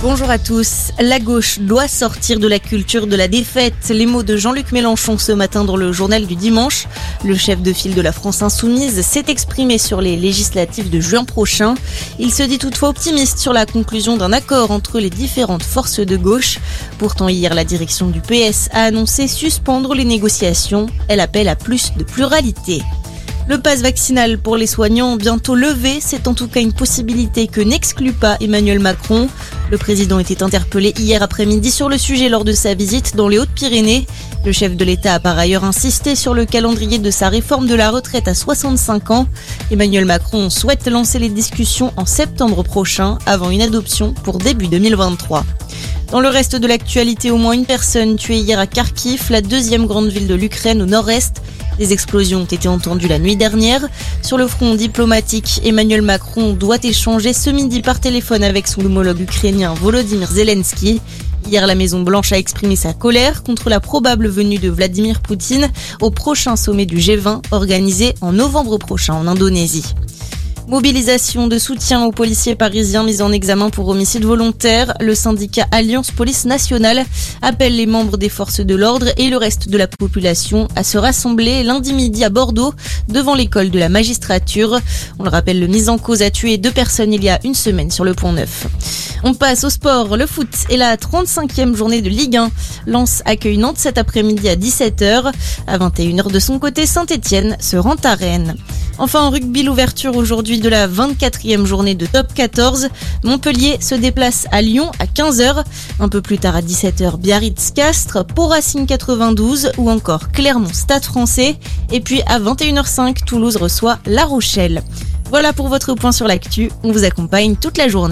Bonjour à tous. La gauche doit sortir de la culture de la défaite. Les mots de Jean-Luc Mélenchon ce matin dans le journal du dimanche. Le chef de file de la France insoumise s'est exprimé sur les législatives de juin prochain. Il se dit toutefois optimiste sur la conclusion d'un accord entre les différentes forces de gauche. Pourtant hier, la direction du PS a annoncé suspendre les négociations. Elle appelle à plus de pluralité. Le passe vaccinal pour les soignants bientôt levé, c'est en tout cas une possibilité que n'exclut pas Emmanuel Macron. Le président était interpellé hier après-midi sur le sujet lors de sa visite dans les Hautes-Pyrénées. Le chef de l'État a par ailleurs insisté sur le calendrier de sa réforme de la retraite à 65 ans. Emmanuel Macron souhaite lancer les discussions en septembre prochain avant une adoption pour début 2023. Dans le reste de l'actualité, au moins une personne tuée hier à Kharkiv, la deuxième grande ville de l'Ukraine au nord-est. Des explosions ont été entendues la nuit dernière. Sur le front diplomatique, Emmanuel Macron doit échanger ce midi par téléphone avec son homologue ukrainien Volodymyr Zelensky. Hier, la Maison-Blanche a exprimé sa colère contre la probable venue de Vladimir Poutine au prochain sommet du G20 organisé en novembre prochain en Indonésie. Mobilisation de soutien aux policiers parisiens mis en examen pour homicide volontaire. Le syndicat Alliance Police Nationale appelle les membres des forces de l'ordre et le reste de la population à se rassembler lundi midi à Bordeaux devant l'école de la magistrature. On le rappelle, le mis en cause a tué deux personnes il y a une semaine sur le pont Neuf. On passe au sport. Le foot est la 35e journée de Ligue 1. Lens accueille Nantes cet après-midi à 17h. À 21h de son côté, Saint-Etienne se rend à Rennes. Enfin, en rugby, l'ouverture aujourd'hui de la 24e journée de top 14. Montpellier se déplace à Lyon à 15h. Un peu plus tard à 17h, Biarritz-Castres, pour Racing 92 ou encore Clermont Stade français. Et puis à 21h05, Toulouse reçoit La Rochelle. Voilà pour votre point sur l'actu. On vous accompagne toute la journée.